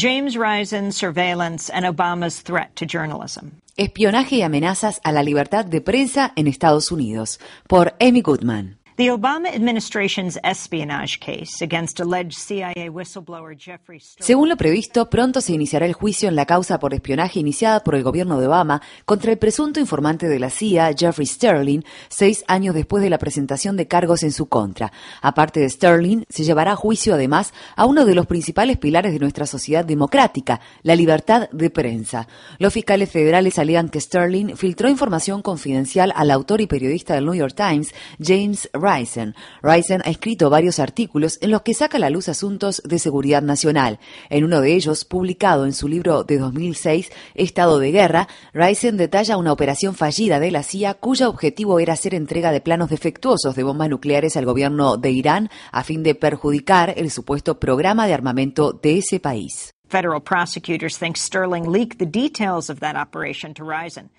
James Risen Surveillance and Obama's Threat to Journalism. Espionaje y amenazas a la libertad de prensa en Estados Unidos, por Amy Goodman. The Obama administration's espionage case against alleged CIA whistleblower Jeffrey Sterling. Según lo previsto, pronto se iniciará el juicio en la causa por espionaje iniciada por el gobierno de Obama contra el presunto informante de la CIA, Jeffrey Sterling, seis años después de la presentación de cargos en su contra. Aparte de Sterling, se llevará a juicio además a uno de los principales pilares de nuestra sociedad democrática, la libertad de prensa. Los fiscales federales alegan que Sterling filtró información confidencial al autor y periodista del New York Times, James Risen. Risen ha escrito varios artículos en los que saca a la luz asuntos de seguridad nacional. En uno de ellos, publicado en su libro de 2006, Estado de Guerra, Risen detalla una operación fallida de la CIA cuyo objetivo era hacer entrega de planos defectuosos de bombas nucleares al gobierno de Irán a fin de perjudicar el supuesto programa de armamento de ese país. Federal prosecutors think Sterling leaked the details of that operation to Risen.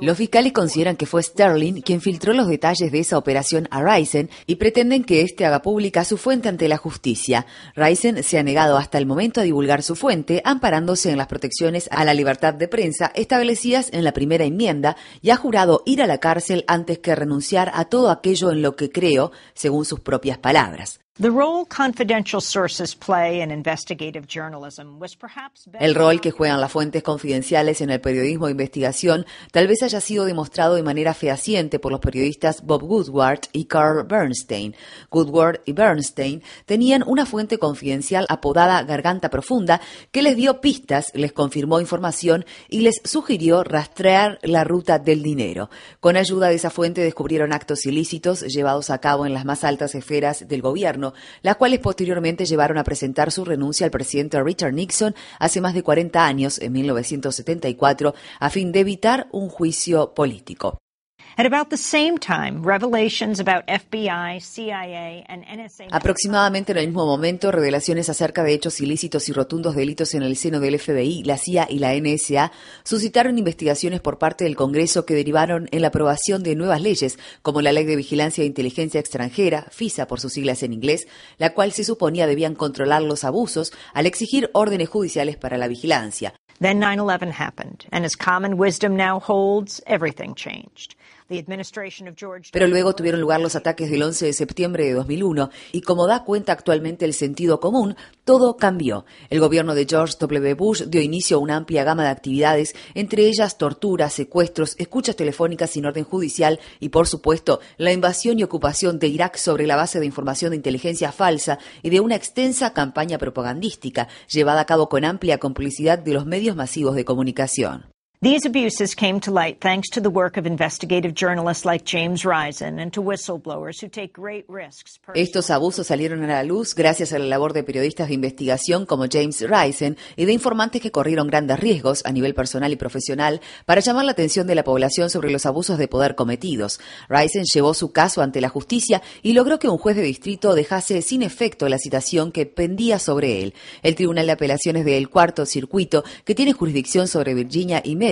Los fiscales consideran que fue Sterling quien filtró los detalles de esa operación a Risen y pretenden que éste haga pública su fuente ante la justicia. Risen se ha negado hasta el momento a divulgar su fuente, amparándose en las protecciones a la libertad de prensa establecidas en la primera enmienda y ha jurado ir a la cárcel antes que renunciar a todo aquello en lo que creo, según sus propias palabras. The role confidential sources play in investigative journalism was perhaps better El rol que juegan las fuentes confidenciales en el periodismo de investigación tal vez haya sido demostrado de manera fehaciente por los periodistas Bob Woodward y Carl Bernstein. Woodward y Bernstein tenían una fuente confidencial apodada Garganta Profunda que les dio pistas, les confirmó información y les sugirió rastrear la ruta del dinero. Con ayuda de esa fuente descubrieron actos ilícitos llevados a cabo en las más altas esferas del gobierno, las cuales posteriormente llevaron a presentar su renuncia al presidente Richard Nixon hace más de 40 años, en 1974, a fin de evitar un juicio político. Aproximadamente en el mismo momento, revelaciones acerca de hechos ilícitos y rotundos delitos en el seno del FBI, la CIA y la NSA suscitaron investigaciones por parte del Congreso que derivaron en la aprobación de nuevas leyes, como la Ley de Vigilancia de Inteligencia Extranjera, FISA por sus siglas en inglés, la cual se suponía debían controlar los abusos al exigir órdenes judiciales para la vigilancia. Then 9/11 happened, and as common wisdom now holds, everything changed. Pero luego tuvieron lugar los ataques del 11 de septiembre de 2001 y como da cuenta actualmente el sentido común, todo cambió. El gobierno de George W. Bush dio inicio a una amplia gama de actividades, entre ellas torturas, secuestros, escuchas telefónicas sin orden judicial y, por supuesto, la invasión y ocupación de Irak sobre la base de información de inteligencia falsa y de una extensa campaña propagandística llevada a cabo con amplia complicidad de los medios masivos de comunicación. These abuses came to light thanks to the work of investigative journalists like James Risen and to whistleblowers who take great risks. Estos abusos salieron a la luz gracias a la labor de periodistas de investigación como James Risen y de informantes que corrieron grandes riesgos a nivel personal y profesional para llamar la atención de la población sobre los abusos de poder cometidos. Risen llevó su caso ante la justicia y logró que un juez de distrito dejase sin efecto la citación que pendía sobre él. El Tribunal de Apelaciones del Cuarto Circuito, que tiene jurisdicción sobre Virginia y Maryland,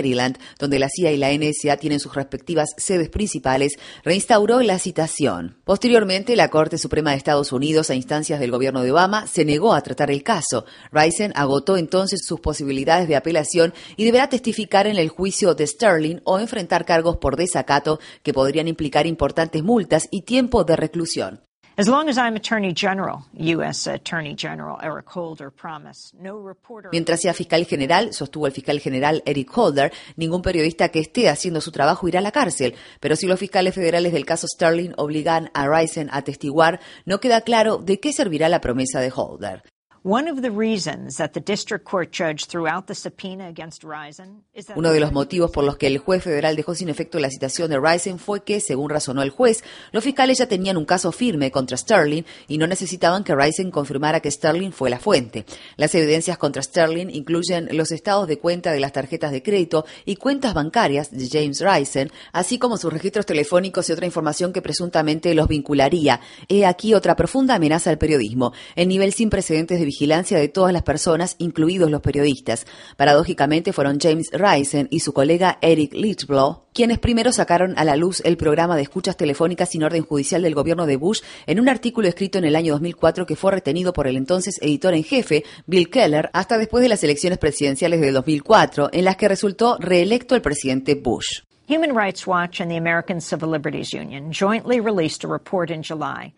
donde la CIA y la NSA tienen sus respectivas sedes principales, reinstauró la citación. Posteriormente, la Corte Suprema de Estados Unidos, a instancias del gobierno de Obama, se negó a tratar el caso. Risen agotó entonces sus posibilidades de apelación y deberá testificar en el juicio de Sterling o enfrentar cargos por desacato que podrían implicar importantes multas y tiempo de reclusión. As long as I'm Attorney General, U.S. Attorney General Eric Holder promised, no reporter. Mientras sea fiscal general, sostuvo el fiscal general Eric Holder, ningún periodista que esté haciendo su trabajo irá a la cárcel. Pero si los fiscales federales del caso Sterling obligan a Risen a testiguar, no queda claro de qué servirá la promesa de Holder. One of the reasons that the district court judge threw out the subpoena against Risen is that Uno de los motivos por los que el juez federal dejó sin efecto la citación de Risen fue que, según razonó el juez, los fiscales ya tenían un caso firme contra Sterling y no necesitaban que Risen confirmara que Sterling fue la fuente. Las evidencias contra Sterling incluyen los estados de cuenta de las tarjetas de crédito y cuentas bancarias de James Risen, así como sus registros telefónicos y otra información que presuntamente los vincularía. He aquí otra profunda amenaza al periodismo, el nivel sin precedentes de vigilancia vigilancia de todas las personas, incluidos los periodistas. Paradójicamente fueron James Risen y su colega Eric Lichblow quienes primero sacaron a la luz el programa de escuchas telefónicas sin orden judicial del gobierno de Bush en un artículo escrito en el año 2004 que fue retenido por el entonces editor en jefe, Bill Keller, hasta después de las elecciones presidenciales de 2004, en las que resultó reelecto el presidente Bush. Human Rights Watch and the American Civil Liberties Union jointly released a report in July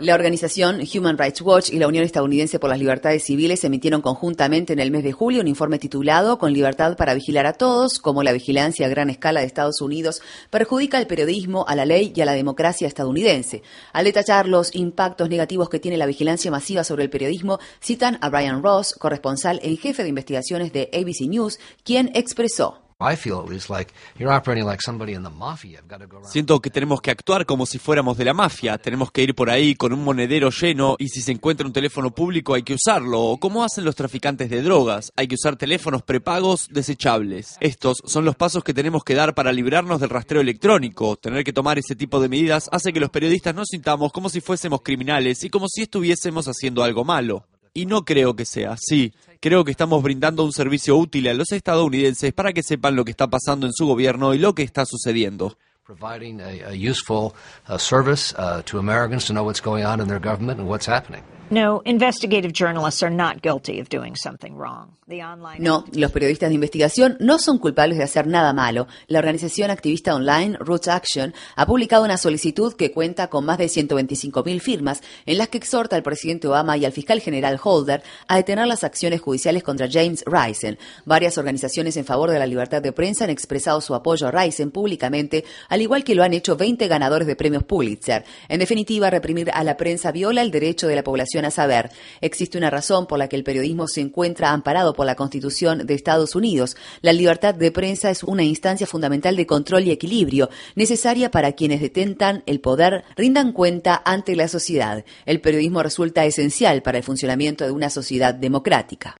la organización Human Rights Watch y la Unión Estadounidense por las Libertades Civiles emitieron conjuntamente en el mes de julio un informe titulado Con libertad para vigilar a todos, cómo la vigilancia a gran escala de Estados Unidos perjudica al periodismo, a la ley y a la democracia estadounidense. Al detallar los impactos negativos que tiene la vigilancia masiva sobre el periodismo, citan a Brian Ross, corresponsal en jefe de investigaciones de ABC News, quien expresó. Siento que tenemos que actuar como si fuéramos de la mafia. Tenemos que ir por ahí con un monedero lleno y si se encuentra un teléfono público hay que usarlo. O como hacen los traficantes de drogas, hay que usar teléfonos prepagos desechables. Estos son los pasos que tenemos que dar para librarnos del rastreo electrónico. Tener que tomar ese tipo de medidas hace que los periodistas nos sintamos como si fuésemos criminales y como si estuviésemos haciendo algo malo. Y no creo que sea así. Creo que estamos brindando un servicio útil a los estadounidenses para que sepan lo que está pasando en su gobierno y lo que está sucediendo. Providing a, useful uh, service uh, to Americans to know what's going on in their government and what's happening. No, investigative journalists are not guilty of doing something wrong. No, los periodistas de investigación no son culpables de hacer nada malo. La organización activista online Roots Action ha publicado una solicitud que cuenta con más de 125.000 firmas en las que exhorta al presidente Obama y al fiscal general Holder a detener las acciones judiciales contra James Risen. Varias organizaciones en favor de la libertad de prensa han expresado su apoyo a Risen públicamente, al igual que lo han hecho 20 ganadores de premios Pulitzer. En definitiva, reprimir a la prensa viola el derecho de la población a saber. Existe una razón por la que el periodismo se encuentra amparado por la Constitución de Estados Unidos. La libertad de prensa es una instancia fundamental de control y equilibrio, necesaria para quienes detentan el poder rindan cuenta ante la sociedad. El periodismo resulta esencial para el funcionamiento de una sociedad democrática.